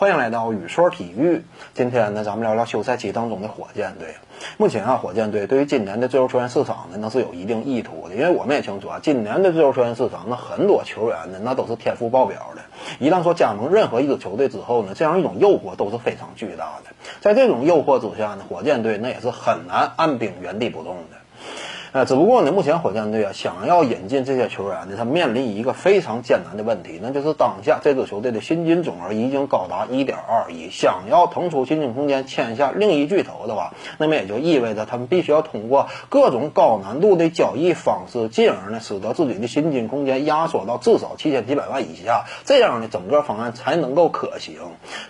欢迎来到雨说体育。今天呢，咱们聊聊休赛期当中的火箭队。目前啊，火箭队对于今年的自由球员市场呢，那是有一定意图的。因为我们也清楚啊，今年的自由球员市场，那很多球员呢，那都是天赋爆表的。一旦说加盟任何一支球队之后呢，这样一种诱惑都是非常巨大的。在这种诱惑之下呢，火箭队那也是很难按兵原地不动的。呃，只不过呢，目前火箭队啊想要引进这些球员呢，他面临一个非常艰难的问题，那就是当下这支球队的薪金总额已经高达一点二亿，想要腾出薪金空间签下另一巨头的话，那么也就意味着他们必须要通过各种高难度的交易方式，进而呢使得自己的薪金空间压缩到至少七千几百万以下，这样呢整个方案才能够可行。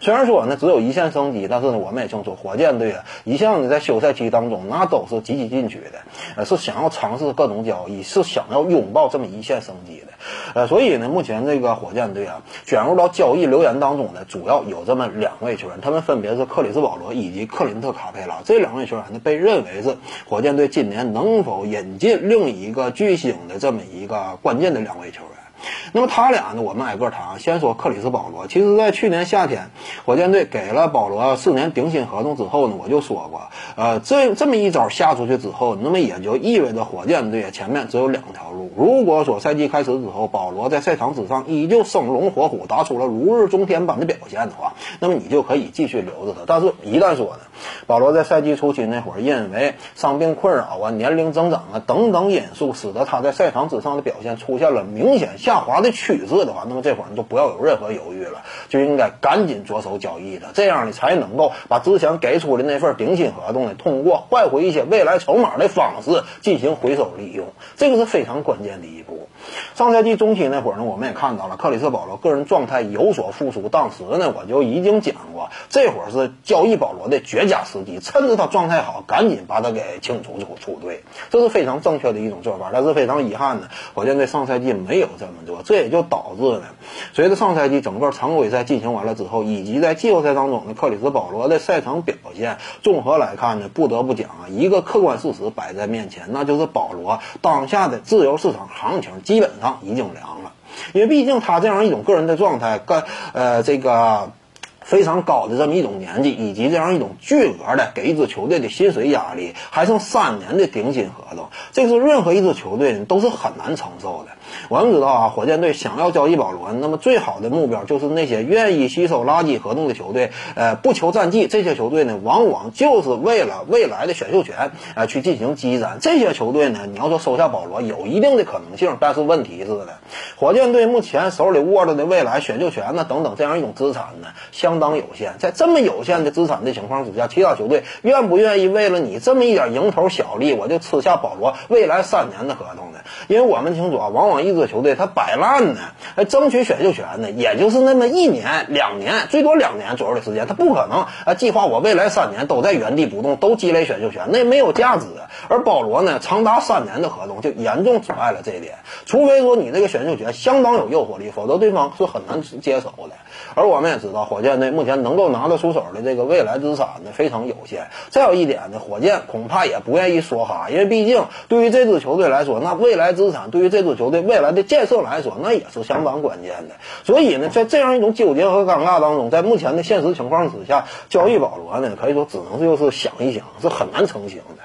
虽然说呢只有一线生机，但是呢我们也清楚，火箭队啊一向呢在休赛期当中那都是积极进取的，呃是。想要尝试各种交易，是想要拥抱这么一线生机的，呃，所以呢，目前这个火箭队啊，卷入到交易流言当中的，主要有这么两位球员，他们分别是克里斯保罗以及克林特卡佩拉。这两位球员呢，被认为是火箭队今年能否引进另一个巨星的这么一个关键的两位球员。那么他俩呢？我们挨个谈啊。先说克里斯保罗。其实，在去年夏天，火箭队给了保罗四年顶薪合同之后呢，我就说过，呃，这这么一招下出去之后，那么也就意味着火箭队前面只有两条路。如果说赛季开始之后，保罗在赛场之上依旧生龙活虎，打出了如日中天般的表现的话，那么你就可以继续留着他。但是，一旦说呢，保罗在赛季初期那会儿，因为伤病困扰啊、年龄增长啊等等因素，使得他在赛场之上的表现出现了明显下下滑的趋势的话，那么这会儿你就不要有任何犹豫了，就应该赶紧着手交易的，这样你才能够把之前给出的那份顶薪合同呢，通过换回一些未来筹码的方式进行回收利用，这个是非常关键的一步。上赛季中期那会儿呢，我们也看到了克里斯保罗个人状态有所复苏。当时呢，我就已经讲过，这会儿是交易保罗的绝佳时机，趁着他状态好，赶紧把他给清除出出队，这是非常正确的一种做法。但是非常遗憾呢，火箭队上赛季没有这么这也就导致呢，随着上赛季整个常规赛进行完了之后，以及在季后赛当中的克里斯保罗的赛场表现，综合来看呢，不得不讲啊，一个客观事实摆在面前，那就是保罗当下的自由市场行情基本上已经凉了，因为毕竟他这样一种个人的状态，跟呃这个。非常高的这么一种年纪，以及这样一种巨额的给一支球队的薪水压力，还剩三年的顶薪合同，这是任何一支球队都是很难承受的。我们知道啊，火箭队想要交易保罗，那么最好的目标就是那些愿意吸收垃圾合同的球队，呃，不求战绩。这些球队呢，往往就是为了未来的选秀权，呃，去进行积攒。这些球队呢，你要说收下保罗有一定的可能性，但是问题是呢，火箭队目前手里握着的未来选秀权呢，等等这样一种资产呢，相当有限。在这么有限的资产的情况之下，其他球队愿不愿意为了你这么一点蝇头小利，我就吃下保罗未来三年的合同呢？因为我们清楚啊，往往一支球队他摆烂呢，还争取选秀权呢，也就是那么一年、两年，最多两年左右的时间，他不可能啊计划我未来三年都在原地不动，都积累选秀权，那没有价值。而保罗呢，长达三年的合同就严重阻碍了这一点。除非说你这个选秀权相当有诱惑力，否则对方是很难接手的。而我们也知道，火箭队目前能够拿得出手的这个未来资产呢非常有限。再有一点呢，火箭恐怕也不愿意说哈，因为毕竟对于这支球队来说，那未来资产对于这支球队未来的建设来说，那也是相当关键的。所以呢，在这样一种纠结和尴尬当中，在目前的现实情况之下，交易保罗呢，可以说只能就是想一想，是很难成型的。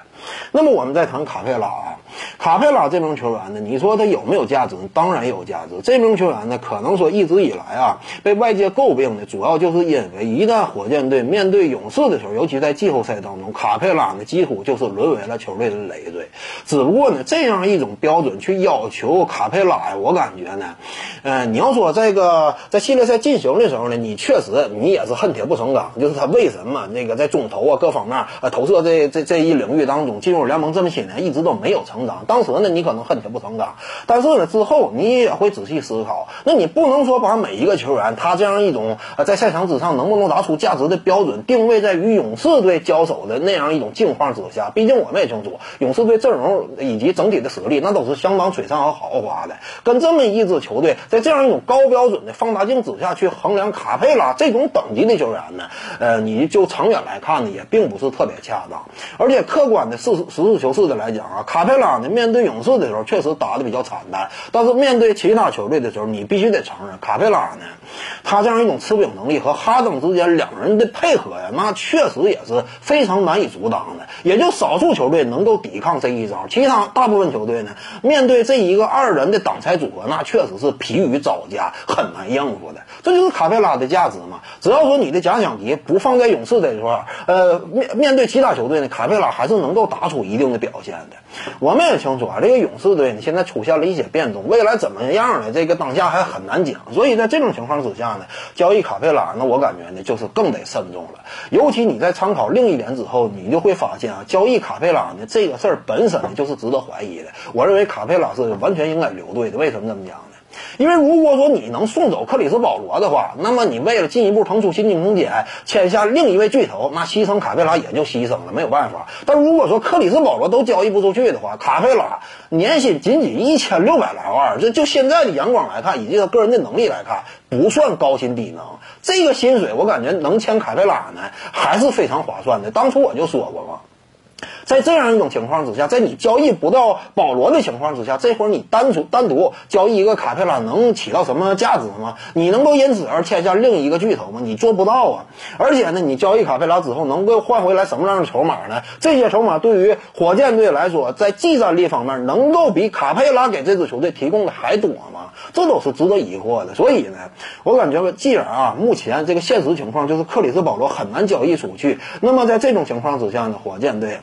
那么我们再谈卡佩拉啊。卡佩拉这名球员呢，你说他有没有价值？当然有价值。这名球员呢，可能说一直以来啊，被外界诟病的主要就是因为一旦火箭队面对勇士的时候，尤其在季后赛当中，卡佩拉呢几乎就是沦为了球队的累赘。只不过呢，这样一种标准去要求卡佩拉呀，我感觉呢，呃，你要说这个在系列赛进行的时候呢，你确实你也是恨铁不成钢，就是他为什么那个在中投啊各方面啊投射这这这一领域当中进入联盟这么些年一直都没有成长。当时呢，你可能恨铁不成钢，但是呢，之后你也会仔细思考。那你不能说把每一个球员他这样一种呃在赛场之上能不能拿出价值的标准定位在与勇士队交手的那样一种境况之下。毕竟我们也清楚，勇士队阵容以及整体的实力那都是相当璀璨和豪华的。跟这么一支球队在这样一种高标准的放大镜之下去衡量卡佩拉这种等级的球员呢，呃，你就长远来看呢，也并不是特别恰当。而且客观的实实事求是的来讲啊，卡佩拉呢面对勇士的时候确实打的比较惨淡，但是面对其他球队的时候，你必须得承认，卡佩拉呢，他这样一种持饼能力和哈登之间两人的配合呀，那确实也是非常难以阻挡的。也就少数球队能够抵抗这一招，其他大部分球队呢，面对这一个二人的挡拆组合，那确实是疲于招架，很难应付的。这就是卡佩拉的价值嘛。只要说你的假想敌不放在勇士这一块，呃，面面对其他球队呢，卡佩拉还是能够打出一定的表现的。我们也清楚啊，这个勇士队呢现在出现了一些变动，未来怎么样呢？这个当下还很难讲。所以在这种情况之下呢，交易卡佩拉，那我感觉呢就是更得慎重了。尤其你在参考另一点之后，你就会发现啊，交易卡佩拉呢这个事儿本身呢就是值得怀疑的。我认为卡佩拉是完全应该留队的。为什么这么讲呢？因为如果说你能送走克里斯保罗的话，那么你为了进一步腾出薪金空间，签下另一位巨头，那牺牲卡佩拉也就牺牲了，没有办法。但如果说克里斯保罗都交易不出去的话，卡佩拉年薪仅仅一千六百来万，这就现在的眼光来看，以及他个人的能力来看，不算高薪低能。这个薪水我感觉能签卡佩拉呢，还是非常划算的。当初我就说过嘛。在这样一种情况之下，在你交易不到保罗的情况之下，这会儿你单独单独交易一个卡佩拉能起到什么价值吗？你能够因此而签下另一个巨头吗？你做不到啊！而且呢，你交易卡佩拉之后能够换回来什么样的筹码呢？这些筹码对于火箭队来说，在技战力方面能够比卡佩拉给这支球队提供的还多吗？这都是值得疑惑的。所以呢，我感觉既然啊，目前这个现实情况就是克里斯保罗很难交易出去，那么在这种情况之下呢，火箭队。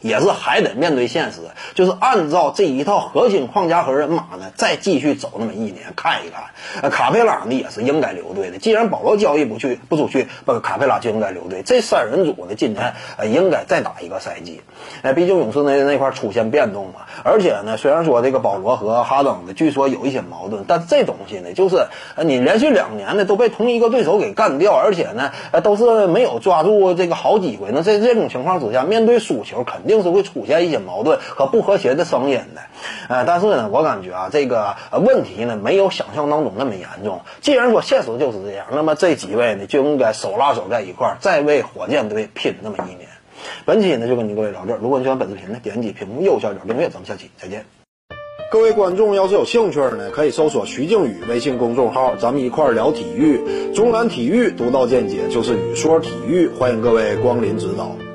也是还得面对现实，就是按照这一套核心框架和人马呢，再继续走那么一年看一看。呃，卡佩拉呢也是应该留队的。既然保罗交易不去不出去，不卡佩拉就应该留队。这三人组呢，今年呃应该再打一个赛季。哎，毕竟勇士那那块出现变动嘛。而且呢，虽然说这个保罗和哈登呢，据说有一些矛盾，但这东西呢，就是呃你连续两年呢都被同一个对手给干掉，而且呢呃都是没有抓住这个好机会。那在这种情况之下，面对输球肯定。定是会出现一些矛盾和不和谐的声音的，呃，但是呢，我感觉啊，这个问题呢没有想象当中那么严重。既然说现实就是这样，那么这几位呢就应该手拉手在一块儿，再为火箭队拼那么一年。本期呢就跟你各位聊这儿，如果你喜欢本视频呢，点击屏幕右下角订阅，咱们下期再见。各位观众要是有兴趣呢，可以搜索徐静宇微信公众号，咱们一块儿聊体育，中南体育独到见解就是语说体育，欢迎各位光临指导。